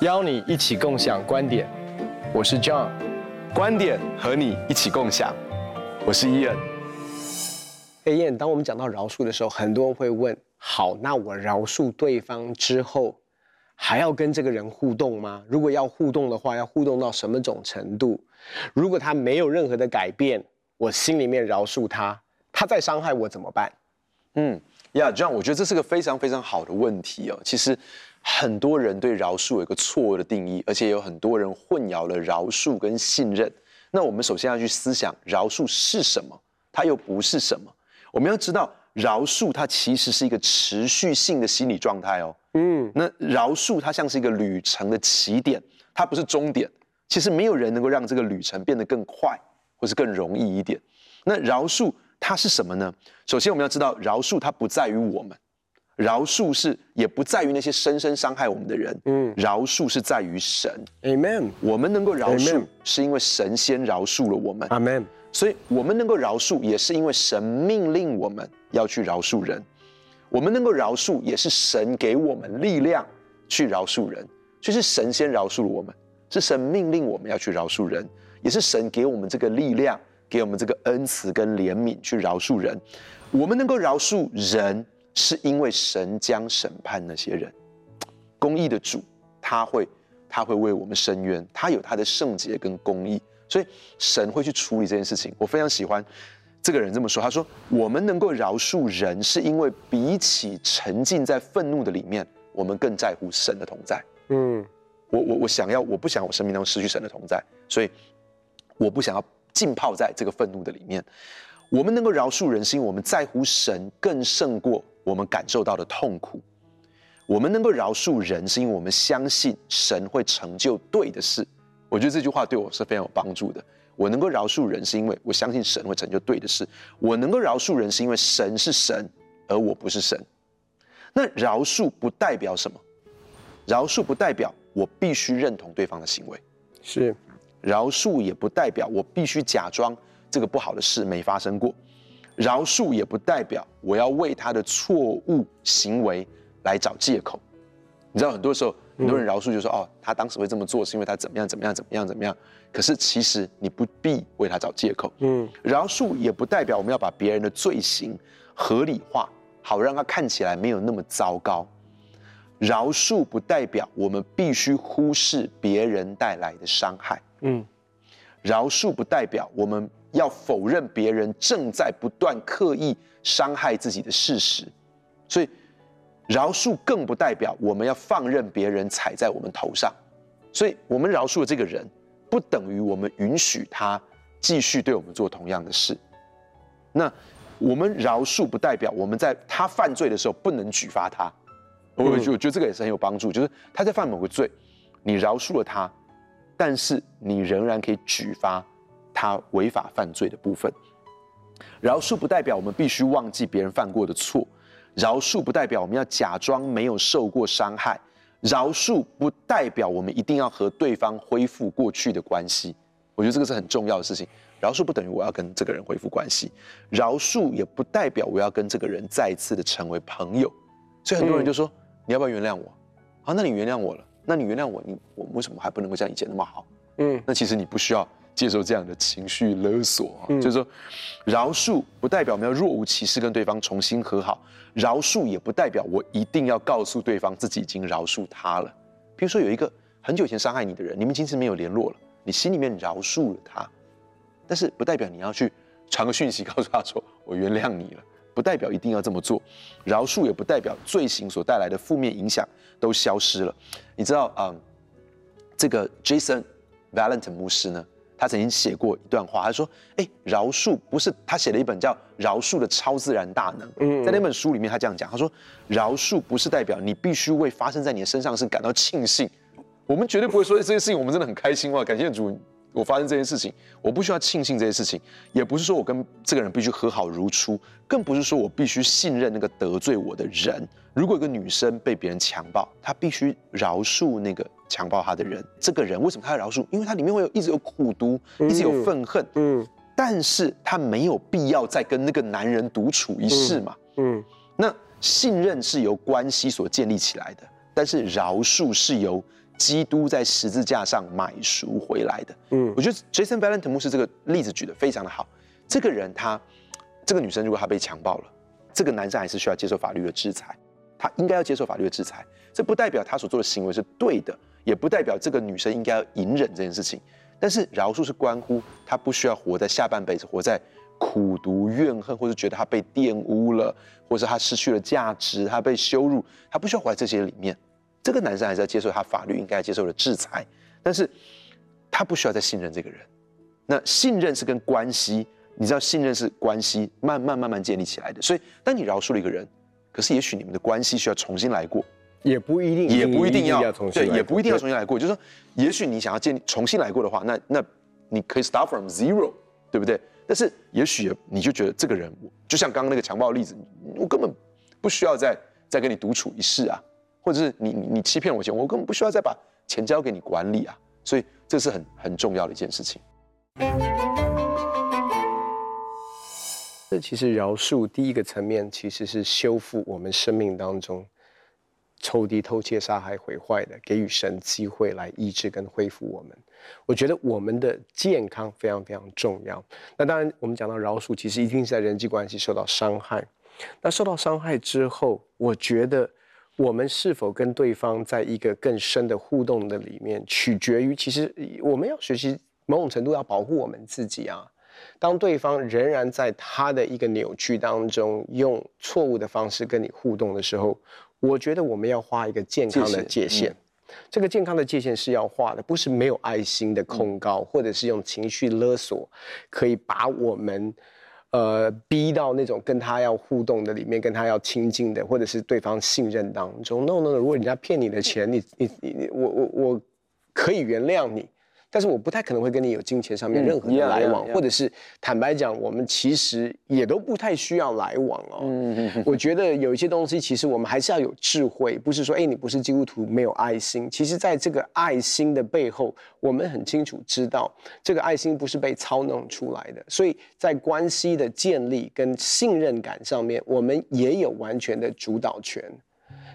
邀你一起共享观点，我是 John，观点和你一起共享，我是 Ian。哎，Ian，当我们讲到饶恕的时候，很多人会问：好，那我饶恕对方之后，还要跟这个人互动吗？如果要互动的话，要互动到什么种程度？如果他没有任何的改变，我心里面饶恕他，他再伤害我怎么办？嗯，呀，John，我觉得这是个非常非常好的问题哦。其实。很多人对饶恕有一个错误的定义，而且有很多人混淆了饶恕跟信任。那我们首先要去思想，饶恕是什么？它又不是什么？我们要知道，饶恕它其实是一个持续性的心理状态哦。嗯，那饶恕它像是一个旅程的起点，它不是终点。其实没有人能够让这个旅程变得更快，或是更容易一点。那饶恕它是什么呢？首先我们要知道，饶恕它不在于我们。饶恕是也不在于那些深深伤害我们的人，嗯，饶恕是在于神，Amen。我们能够饶恕，是因为神先饶恕了我们，Amen。所以，我们能够饶恕，也是因为神命令我们要去饶恕人。我们能够饶恕，也是神给我们力量去饶恕人。就是神先饶恕了我们，是神命令我们要去饶恕人，也是神给我们这个力量，给我们这个恩慈跟怜悯去饶恕人。我们能够饶恕人。是因为神将审判那些人，公义的主，他会，他会为我们伸冤，他有他的圣洁跟公义，所以神会去处理这件事情。我非常喜欢这个人这么说，他说：“我们能够饶恕人，是因为比起沉浸在愤怒的里面，我们更在乎神的同在。”嗯，我我我想要，我不想我生命当中失去神的同在，所以我不想要浸泡在这个愤怒的里面。我们能够饶恕人，是因为我们在乎神更胜过。我们感受到的痛苦，我们能够饶恕人，是因为我们相信神会成就对的事。我觉得这句话对我是非常有帮助的。我能够饶恕人，是因为我相信神会成就对的事。我能够饶恕人，是因为神是神，而我不是神。那饶恕不代表什么？饶恕不代表我必须认同对方的行为，是。饶恕也不代表我必须假装这个不好的事没发生过。饶恕也不代表我要为他的错误行为来找借口。你知道，很多时候很多人饶恕就说：“哦，他当时会这么做是因为他怎么样怎么样怎么样怎么样。”可是其实你不必为他找借口。嗯，饶恕也不代表我们要把别人的罪行合理化，好让他看起来没有那么糟糕。饶恕不代表我们必须忽视别人带来的伤害。嗯，饶恕不代表我们。要否认别人正在不断刻意伤害自己的事实，所以饶恕更不代表我们要放任别人踩在我们头上，所以我们饶恕了这个人，不等于我们允许他继续对我们做同样的事。那我们饶恕不代表我们在他犯罪的时候不能举发他，我我觉得这个也是很有帮助，就是他在犯某个罪，你饶恕了他，但是你仍然可以举发。他违法犯罪的部分，饶恕不代表我们必须忘记别人犯过的错，饶恕不代表我们要假装没有受过伤害，饶恕不代表我们一定要和对方恢复过去的关系。我觉得这个是很重要的事情。饶恕不等于我要跟这个人恢复关系，饶恕也不代表我要跟这个人再一次的成为朋友。所以很多人就说：“你要不要原谅我？”好，那你原谅我了，那你原谅我，你我为什么还不能够像以前那么好？嗯，那其实你不需要。接受这样的情绪勒索啊，就是说，饶恕不代表我们要若无其事跟对方重新和好，饶恕也不代表我一定要告诉对方自己已经饶恕他了。比如说有一个很久以前伤害你的人，你们已经没有联络了，你心里面饶恕了他，但是不代表你要去传个讯息告诉他说我原谅你了，不代表一定要这么做。饶恕也不代表罪行所带来的负面影响都消失了。你知道啊，嗯，这个 Jason Valentine 牧师呢？他曾经写过一段话，他说：“哎，饶恕不是他写了一本叫《饶恕的超自然大能》。在那本书里面，他这样讲：他说，饶恕不是代表你必须为发生在你的身上的事感到庆幸。我们绝对不会说这些事情，我们真的很开心哇！感谢主，我发生这件事情，我不需要庆幸这件事情，也不是说我跟这个人必须和好如初，更不是说我必须信任那个得罪我的人。如果一个女生被别人强暴，她必须饶恕那个。”强暴她的人，这个人为什么他要饶恕？因为他里面会有一直有苦毒，一直有愤恨。嗯，但是他没有必要再跟那个男人独处一室嘛。嗯，嗯，那信任是由关系所建立起来的，但是饶恕是由基督在十字架上买赎回来的。嗯，我觉得 Jason Valentine 牧师这个例子举得非常的好。这个人他，这个女生如果她被强暴了，这个男生还是需要接受法律的制裁，他应该要接受法律的制裁。这不代表他所做的行为是对的，也不代表这个女生应该要隐忍这件事情。但是饶恕是关乎他不需要活在下半辈子，活在苦读怨恨，或是觉得他被玷污了，或是他失去了价值，他被羞辱，他不需要活在这些里面。这个男生还是要接受他法律应该接受的制裁，但是他不需要再信任这个人。那信任是跟关系，你知道信任是关系慢慢慢慢建立起来的。所以当你饶恕了一个人，可是也许你们的关系需要重新来过，也不一定，也不一定要，重新来过，对，也不一定要重新来过。就是说，也许你想要建立重新来过的话，那那你可以 start from zero，对不对？但是也许你就觉得这个人，就像刚刚那个强暴的例子，我根本不需要再再跟你独处一室啊。或者是你你你欺骗我钱，我根本不需要再把钱交给你管理啊，所以这是很很重要的一件事情。这其实饶恕第一个层面其实是修复我们生命当中仇敌偷窃杀害毁坏的，给予神机会来医治跟恢复我们。我觉得我们的健康非常非常重要。那当然，我们讲到饶恕，其实一定是在人际关系受到伤害。那受到伤害之后，我觉得。我们是否跟对方在一个更深的互动的里面，取决于其实我们要学习某种程度要保护我们自己啊。当对方仍然在他的一个扭曲当中，用错误的方式跟你互动的时候，我觉得我们要画一个健康的界限。嗯、这个健康的界限是要画的，不是没有爱心的控告，或者是用情绪勒索，可以把我们。呃，逼到那种跟他要互动的里面，跟他要亲近的，或者是对方信任当中。No No No，如果人家骗你的钱，你你你，我我我可以原谅你。但是我不太可能会跟你有金钱上面任何的来往，或者是坦白讲，我们其实也都不太需要来往哦。嗯，我觉得有一些东西，其实我们还是要有智慧，不是说，哎，你不是基督徒没有爱心。其实，在这个爱心的背后，我们很清楚知道，这个爱心不是被操弄出来的。所以在关系的建立跟信任感上面，我们也有完全的主导权。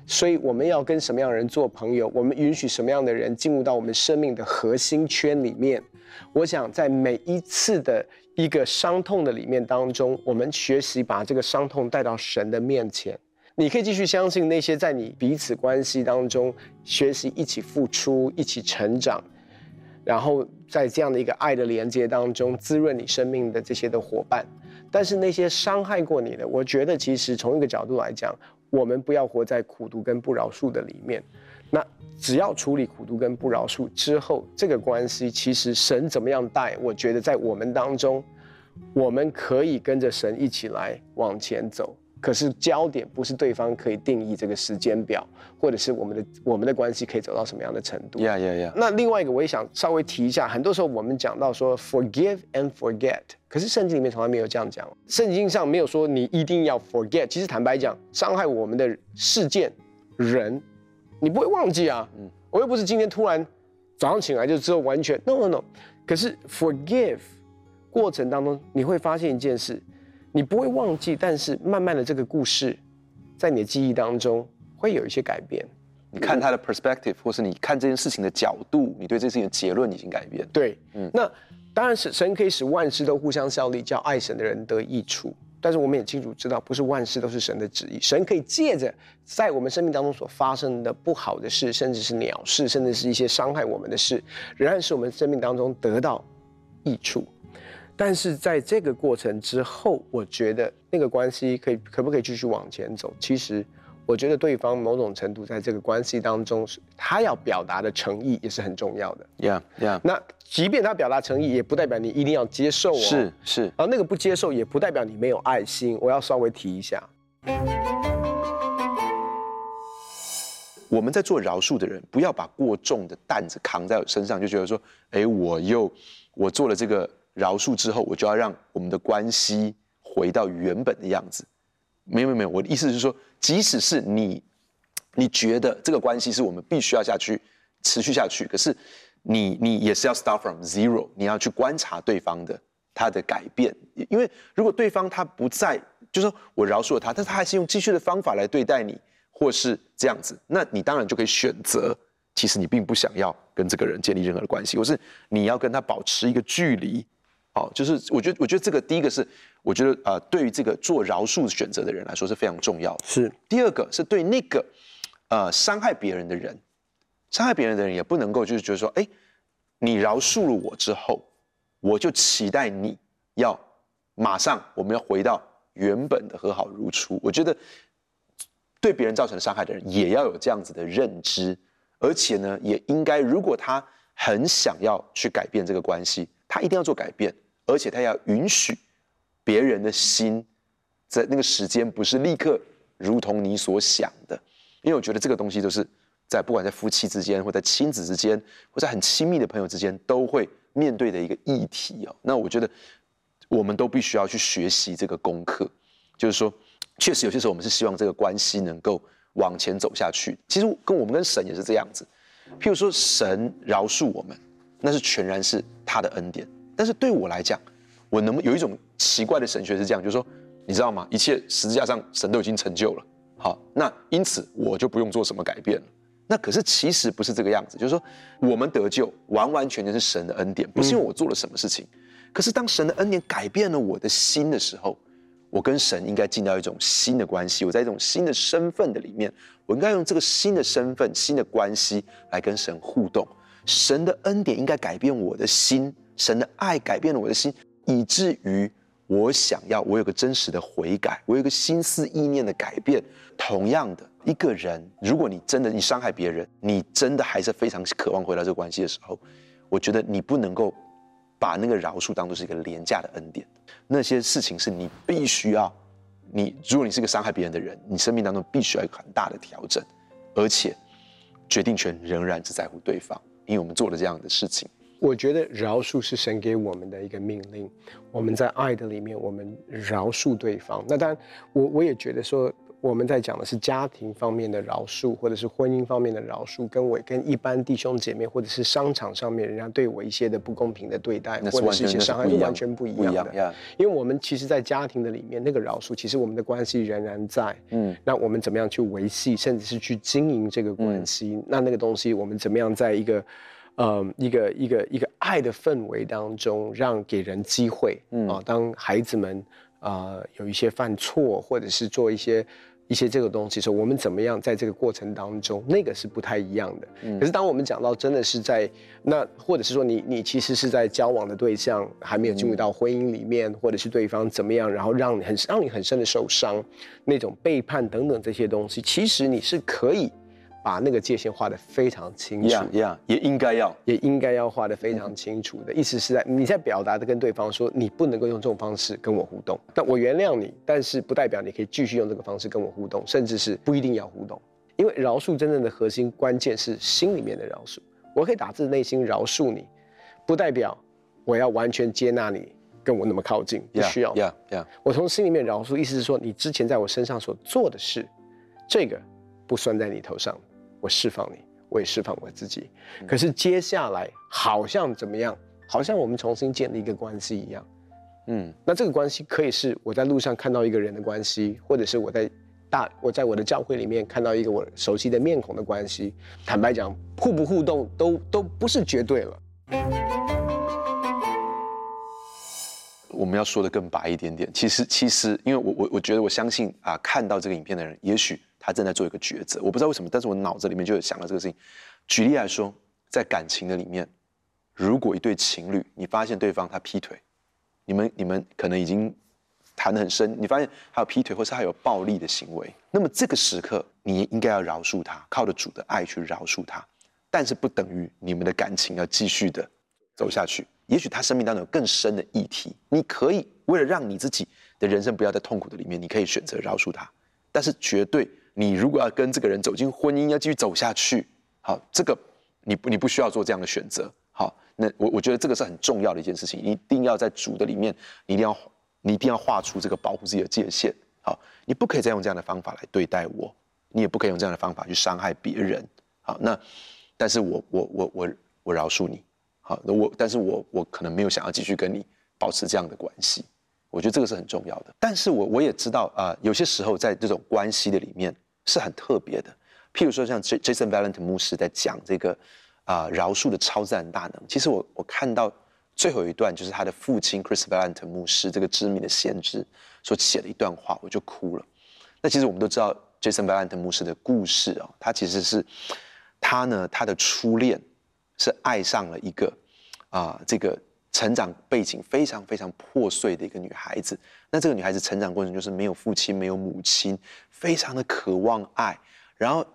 所以我们要跟什么样的人做朋友？我们允许什么样的人进入到我们生命的核心圈里面？我想在每一次的一个伤痛的里面当中，我们学习把这个伤痛带到神的面前。你可以继续相信那些在你彼此关系当中学习一起付出、一起成长，然后在这样的一个爱的连接当中滋润你生命的这些的伙伴。但是那些伤害过你的，我觉得其实从一个角度来讲。我们不要活在苦读跟不饶恕的里面。那只要处理苦读跟不饶恕之后，这个关系其实神怎么样带，我觉得在我们当中，我们可以跟着神一起来往前走。可是焦点不是对方可以定义这个时间表，或者是我们的我们的关系可以走到什么样的程度。呀呀呀！那另外一个我也想稍微提一下，很多时候我们讲到说 forgive and forget，可是圣经里面从来没有这样讲，圣经上没有说你一定要 forget。其实坦白讲，伤害我们的事件人，你不会忘记啊。嗯，我又不是今天突然早上醒来就之后完全 no no no。可是 forgive 过程当中你会发现一件事。你不会忘记，但是慢慢的这个故事，在你的记忆当中会有一些改变。你看他的 perspective，或是你看这件事情的角度，你对这件事情的结论已经改变。对，嗯，那当然是神可以使万事都互相效力，叫爱神的人得益处。但是我们也清楚知道，不是万事都是神的旨意。神可以借着在我们生命当中所发生的不好的事，甚至是鸟事，甚至是一些伤害我们的事，仍然使我们生命当中得到益处。但是在这个过程之后，我觉得那个关系可以可不可以继续往前走？其实，我觉得对方某种程度在这个关系当中，他要表达的诚意也是很重要的。Yeah, yeah。那即便他表达诚意，也不代表你一定要接受哦。是是。而那个不接受，也不代表你没有爱心。我要稍微提一下。我们在做饶恕的人，不要把过重的担子扛在身上，就觉得说，哎，我又我做了这个。饶恕之后，我就要让我们的关系回到原本的样子。没有没有，我的意思是说，即使是你，你觉得这个关系是我们必须要下去持续下去，可是你你也是要 start from zero，你要去观察对方的他的改变，因为如果对方他不在，就是说我饶恕了他，但他还是用继续的方法来对待你，或是这样子，那你当然就可以选择，其实你并不想要跟这个人建立任何的关系，或是你要跟他保持一个距离。好，就是我觉得，我觉得这个第一个是，我觉得呃，对于这个做饶恕选择的人来说是非常重要的。是。第二个是对那个呃伤害别人的人，伤害别人的人也不能够就是觉得说，哎，你饶恕了我之后，我就期待你要马上我们要回到原本的和好如初。我觉得对别人造成伤害的人也要有这样子的认知，而且呢，也应该如果他很想要去改变这个关系。他一定要做改变，而且他要允许别人的心，在那个时间不是立刻如同你所想的，因为我觉得这个东西都是在不管在夫妻之间，或在亲子之间，或在很亲密的朋友之间，都会面对的一个议题哦。那我觉得我们都必须要去学习这个功课，就是说，确实有些时候我们是希望这个关系能够往前走下去。其实跟我们跟神也是这样子，譬如说神饶恕我们。那是全然是他的恩典，但是对我来讲，我能不有一种奇怪的神学是这样，就是说，你知道吗？一切十字架上神都已经成就了，好，那因此我就不用做什么改变了。那可是其实不是这个样子，就是说，我们得救完完全全是神的恩典，不是因为我做了什么事情。可是当神的恩典改变了我的心的时候，我跟神应该进到一种新的关系，我在一种新的身份的里面，我应该用这个新的身份、新的关系来跟神互动。神的恩典应该改变我的心，神的爱改变了我的心，以至于我想要，我有个真实的悔改，我有个心思意念的改变。同样的，一个人，如果你真的你伤害别人，你真的还是非常渴望回到这个关系的时候，我觉得你不能够把那个饶恕当作是一个廉价的恩典。那些事情是你必须要，你如果你是个伤害别人的人，你生命当中必须要有很大的调整，而且决定权仍然只在乎对方。因为我们做了这样的事情，我觉得饶恕是神给我们的一个命令。我们在爱的里面，我们饶恕对方。那当然，我我也觉得说，我们在讲的是家庭方面的饶恕，或者是婚姻方面的饶恕，跟我跟一般弟兄姐妹，或者是商场上面人家对我一些的不公平的对待，或者是一些伤害，是完全不一样的。样因为我们其实，在家庭的里面，那个饶恕，其实我们的关系仍然在。嗯，那我们怎么样去维系，甚至是去经营这个关系？嗯、那那个东西，我们怎么样在一个。嗯，一个一个一个爱的氛围当中，让给人机会，嗯啊，当孩子们啊、呃、有一些犯错，或者是做一些一些这个东西的时候，我们怎么样在这个过程当中，那个是不太一样的。嗯、可是当我们讲到真的是在那，或者是说你你其实是在交往的对象还没有进入到婚姻里面，嗯、或者是对方怎么样，然后让你很让你很深的受伤，那种背叛等等这些东西，其实你是可以。把那个界限画得非常清楚，呀，yeah, yeah, 也应该要，也应该要画得非常清楚的。意思是在你在表达的跟对方说，你不能够用这种方式跟我互动，但我原谅你，但是不代表你可以继续用这个方式跟我互动，甚至是不一定要互动，因为饶恕真正的核心关键是心里面的饶恕，我可以打自内心饶恕你，不代表我要完全接纳你跟我那么靠近，不需要，我从心里面饶恕，意思是说你之前在我身上所做的事，这个不算在你头上。我释放你，我也释放我自己。可是接下来好像怎么样？好像我们重新建立一个关系一样。嗯，那这个关系可以是我在路上看到一个人的关系，或者是我在大我在我的教会里面看到一个我熟悉的面孔的关系。坦白讲，互不互动都都不是绝对了。我们要说的更白一点点。其实，其实，因为我我我觉得我相信啊，看到这个影片的人，也许。他正在做一个抉择，我不知道为什么，但是我脑子里面就有想到这个事情。举例来说，在感情的里面，如果一对情侣，你发现对方他劈腿，你们你们可能已经谈得很深，你发现他有劈腿，或是他有暴力的行为，那么这个时刻你应该要饶恕他，靠着主的爱去饶恕他，但是不等于你们的感情要继续的走下去。也许他生命当中有更深的议题，你可以为了让你自己的人生不要在痛苦的里面，你可以选择饶恕他，但是绝对。你如果要跟这个人走进婚姻，要继续走下去，好，这个你不你不需要做这样的选择，好，那我我觉得这个是很重要的一件事情，你一定要在主的里面，你一定要你一定要画出这个保护自己的界限，好，你不可以再用这样的方法来对待我，你也不可以用这样的方法去伤害别人，好，那但是我我我我我饶恕你，好，那我但是我我可能没有想要继续跟你保持这样的关系。我觉得这个是很重要的。但是我我也知道啊、有些时候在这种关系的里面是很特别的。譬如说像 Jason Valentin 牧师在讲这个啊、饶恕的超自然大能。其实我我看到最后一段就是他的父亲 Chris Valentin 牧师这个知名的先知所写的一段话，我就哭了。那其实我们都知道 Jason Valentin 牧师的故事啊、哦，他其实是他呢他的初恋是爱上了一个啊、这个成长背景非常非常破碎的一个女孩子。那这个女孩子成长过程就是没有父亲没有母亲，非常的渴望爱，然后。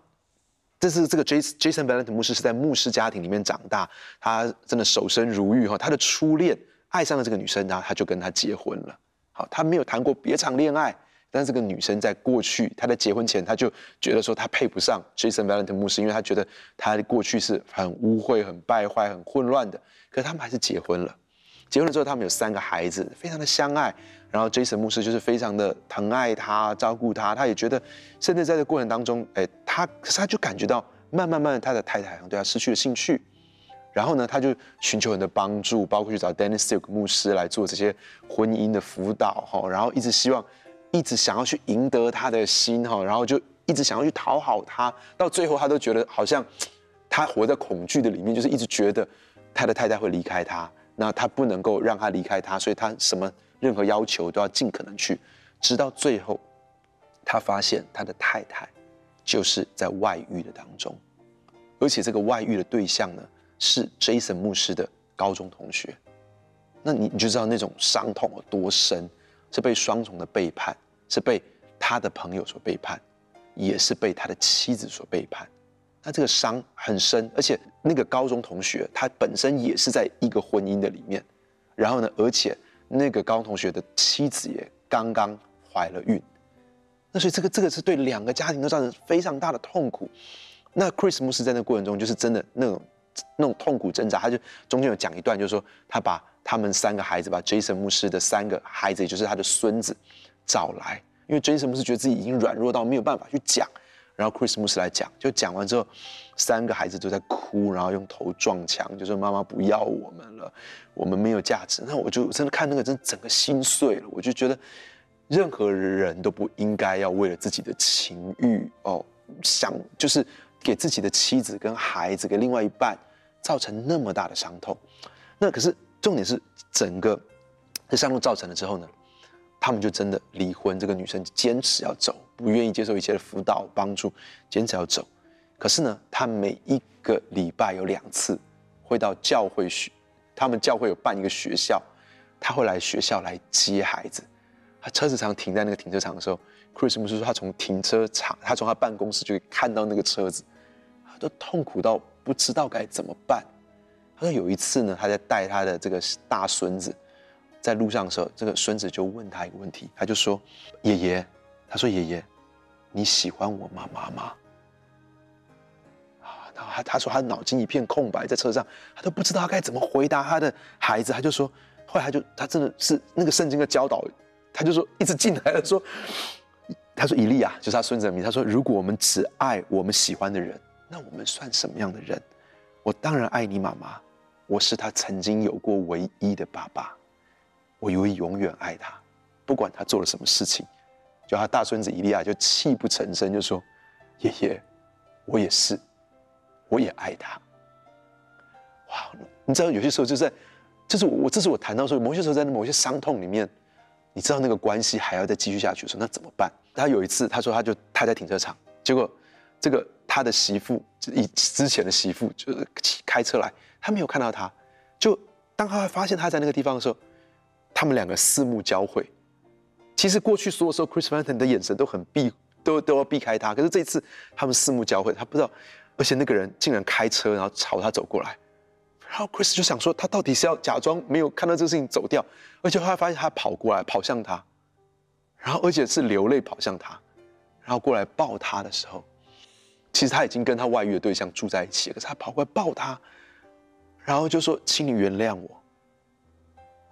这是这个 Jason Jason Valentine 牧师是在牧师家庭里面长大，他真的守身如玉哈。他的初恋爱上了这个女生，然后他就跟她结婚了。好，他没有谈过别场恋爱，但是这个女生在过去，他在结婚前他就觉得说他配不上 Jason Valentine 牧师，因为他觉得他的过去是很污秽、很败坏、很混乱的。可是他们还是结婚了。结婚了之后，他们有三个孩子，非常的相爱。然后 Jason 牧师就是非常的疼爱他、照顾他，他也觉得，甚至在这过程当中，哎，他可是他就感觉到，慢慢慢，他的太太好像对他失去了兴趣。然后呢，他就寻求人的帮助，包括去找 Dennis Silk 牧师来做这些婚姻的辅导哈。然后一直希望，一直想要去赢得他的心哈。然后就一直想要去讨好他，到最后他都觉得好像他活在恐惧的里面，就是一直觉得他的太太会离开他，那他不能够让他离开他，所以他什么。任何要求都要尽可能去，直到最后，他发现他的太太就是在外遇的当中，而且这个外遇的对象呢是 Jason 牧师的高中同学。那你你就知道那种伤痛有多深，是被双重的背叛，是被他的朋友所背叛，也是被他的妻子所背叛。那这个伤很深，而且那个高中同学他本身也是在一个婚姻的里面，然后呢，而且。那个高中同学的妻子也刚刚怀了孕，那所以这个这个是对两个家庭都造成非常大的痛苦。那 Chris 牧师在那过程中就是真的那种那种痛苦挣扎，他就中间有讲一段，就是说他把他们三个孩子，把 Jason 牧师的三个孩子，也就是他的孙子找来，因为 Jason 牧师觉得自己已经软弱到没有办法去讲。然后 Christmas 来讲，就讲完之后，三个孩子都在哭，然后用头撞墙，就说：“妈妈不要我们了，我们没有价值。”那我就真的看那个，真整个心碎了。我就觉得，任何人都不应该要为了自己的情欲哦，想就是给自己的妻子跟孩子，给另外一半造成那么大的伤痛。那可是重点是，整个这伤痛造成了之后呢，他们就真的离婚。这个女生坚持要走。不愿意接受一切的辅导帮助，坚持要走。可是呢，她每一个礼拜有两次会到教会学，他们教会有办一个学校，他会来学校来接孩子。他车子常停在那个停车场的时候，Chris 牧师说他从停车场，他从他办公室就看到那个车子，他都痛苦到不知道该怎么办。他说有一次呢，他在带他的这个大孙子在路上的时候，这个孙子就问他一个问题，他就说：“爷爷。”他说：“爷爷，你喜欢我妈妈吗？”啊，他他他说他脑筋一片空白，在车上他都不知道该怎么回答他的孩子。他就说，后来他就他真的是那个圣经的教导，他就说一直进来了说，他说以利亚就是他孙子的名。他说，如果我们只爱我们喜欢的人，那我们算什么样的人？我当然爱你妈妈，我是他曾经有过唯一的爸爸，我以为永远爱他，不管他做了什么事情。就他大孙子伊利亚就泣不成声，就说：“爷爷，我也是，我也爱他。”哇，你知道有些时候就在，就是我，这是我谈到说，某些时候在某些伤痛里面，你知道那个关系还要再继续下去的时候，那怎么办？他有一次他说，他就他在停车场，结果这个他的媳妇，以之前的媳妇，就是开车来，他没有看到他，就当他发现他在那个地方的时候，他们两个四目交汇。其实过去所有时候，Chris Vantine 的眼神都很避，都都要避开他。可是这一次，他们四目交汇，他不知道，而且那个人竟然开车，然后朝他走过来。然后 Chris 就想说，他到底是要假装没有看到这个事情走掉，而且后来发现他跑过来，跑向他，然后而且是流泪跑向他，然后过来抱他的时候，其实他已经跟他外遇的对象住在一起，可是他跑过来抱他，然后就说：“请你原谅我。”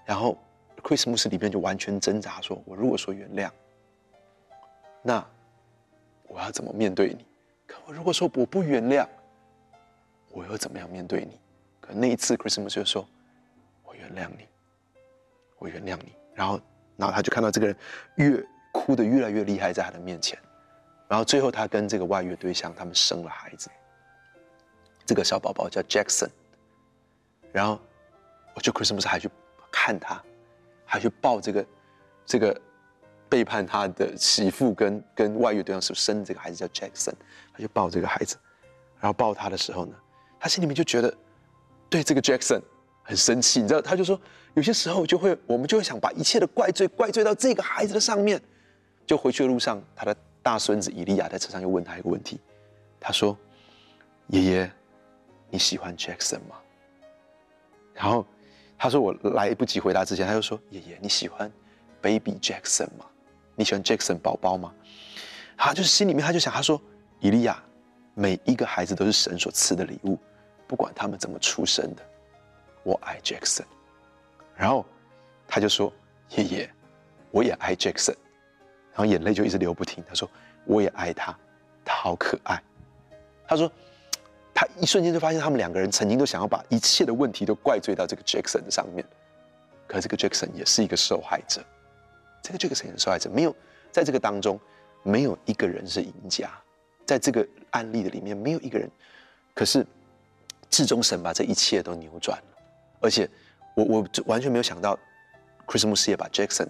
然后。Chris 牧师里面就完全挣扎说：“我如果说原谅，那我要怎么面对你？可我如果说我不原谅，我又怎么样面对你？可那一次，Chris 牧师就说：‘我原谅你，我原谅你。然后，然后他就看到这个人越哭得越来越厉害，在他的面前。然后最后，他跟这个外遇对象他们生了孩子。这个小宝宝叫 Jackson。然后，我就 Christmas 还去看他，还去抱这个这个背叛他的媳妇跟跟外遇对象是生这个孩子叫 Jackson，他就抱这个孩子。然后抱他的时候呢，他心里面就觉得对这个 Jackson 很生气，你知道，他就说有些时候就会我们就会想把一切的怪罪怪罪到这个孩子的上面。就回去的路上，他的大孙子以利亚在车上又问他一个问题，他说：“爷爷，你喜欢 Jackson 吗？”然后他说：“我来不及回答之前，他就说：‘爷爷，你喜欢 Baby Jackson 吗？你喜欢 Jackson 宝宝吗？’他就是心里面他就想，他说：‘伊利亚。’”每一个孩子都是神所赐的礼物，不管他们怎么出生的。我爱 Jackson，然后他就说：“爷爷，我也爱 Jackson。”然后眼泪就一直流不停。他说：“我也爱他，他好可爱。”他说：“他一瞬间就发现，他们两个人曾经都想要把一切的问题都怪罪到这个 Jackson 上面，可这个 Jackson 也是一个受害者。这个 Jackson 也是受害者，没有在这个当中，没有一个人是赢家。”在这个案例的里面，没有一个人，可是至终神把这一切都扭转了，而且我我完全没有想到，Chris 牧师也把 Jackson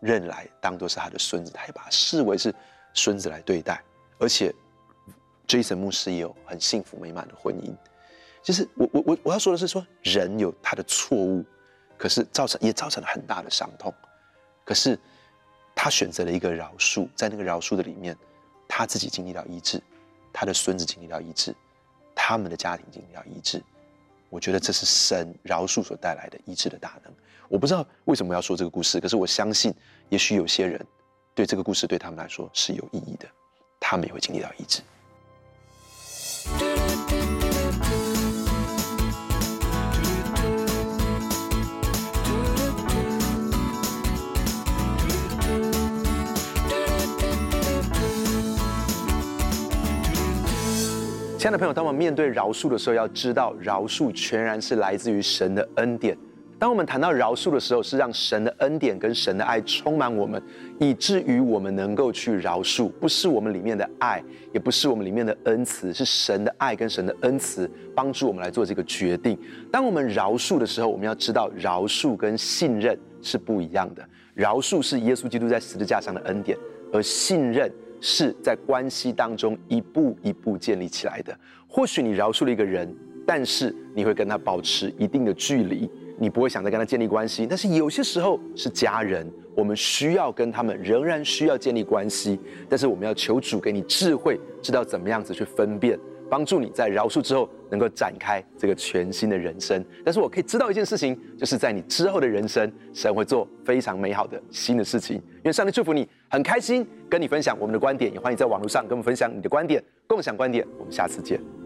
认来当做是他的孙子，他也把他视为是孙子来对待，而且 Jason 牧师也有很幸福美满的婚姻。就是我我我我要说的是说，人有他的错误，可是造成也造成了很大的伤痛，可是他选择了一个饶恕，在那个饶恕的里面。他自己经历到医治，他的孙子经历到医治，他们的家庭经历到医治。我觉得这是神饶恕所带来的医治的大能。我不知道为什么要说这个故事，可是我相信，也许有些人对这个故事对他们来说是有意义的，他们也会经历到医治。亲爱的朋友，当我们面对饶恕的时候，要知道饶恕全然是来自于神的恩典。当我们谈到饶恕的时候，是让神的恩典跟神的爱充满我们，以至于我们能够去饶恕。不是我们里面的爱，也不是我们里面的恩慈，是神的爱跟神的恩慈帮助我们来做这个决定。当我们饶恕的时候，我们要知道饶恕跟信任是不一样的。饶恕是耶稣基督在十字架上的恩典，而信任。是在关系当中一步一步建立起来的。或许你饶恕了一个人，但是你会跟他保持一定的距离，你不会想再跟他建立关系。但是有些时候是家人，我们需要跟他们仍然需要建立关系，但是我们要求主给你智慧，知道怎么样子去分辨。帮助你在饶恕之后能够展开这个全新的人生。但是我可以知道一件事情，就是在你之后的人生，神会做非常美好的新的事情。愿上帝祝福你，很开心跟你分享我们的观点，也欢迎在网络上跟我们分享你的观点，共享观点。我们下次见。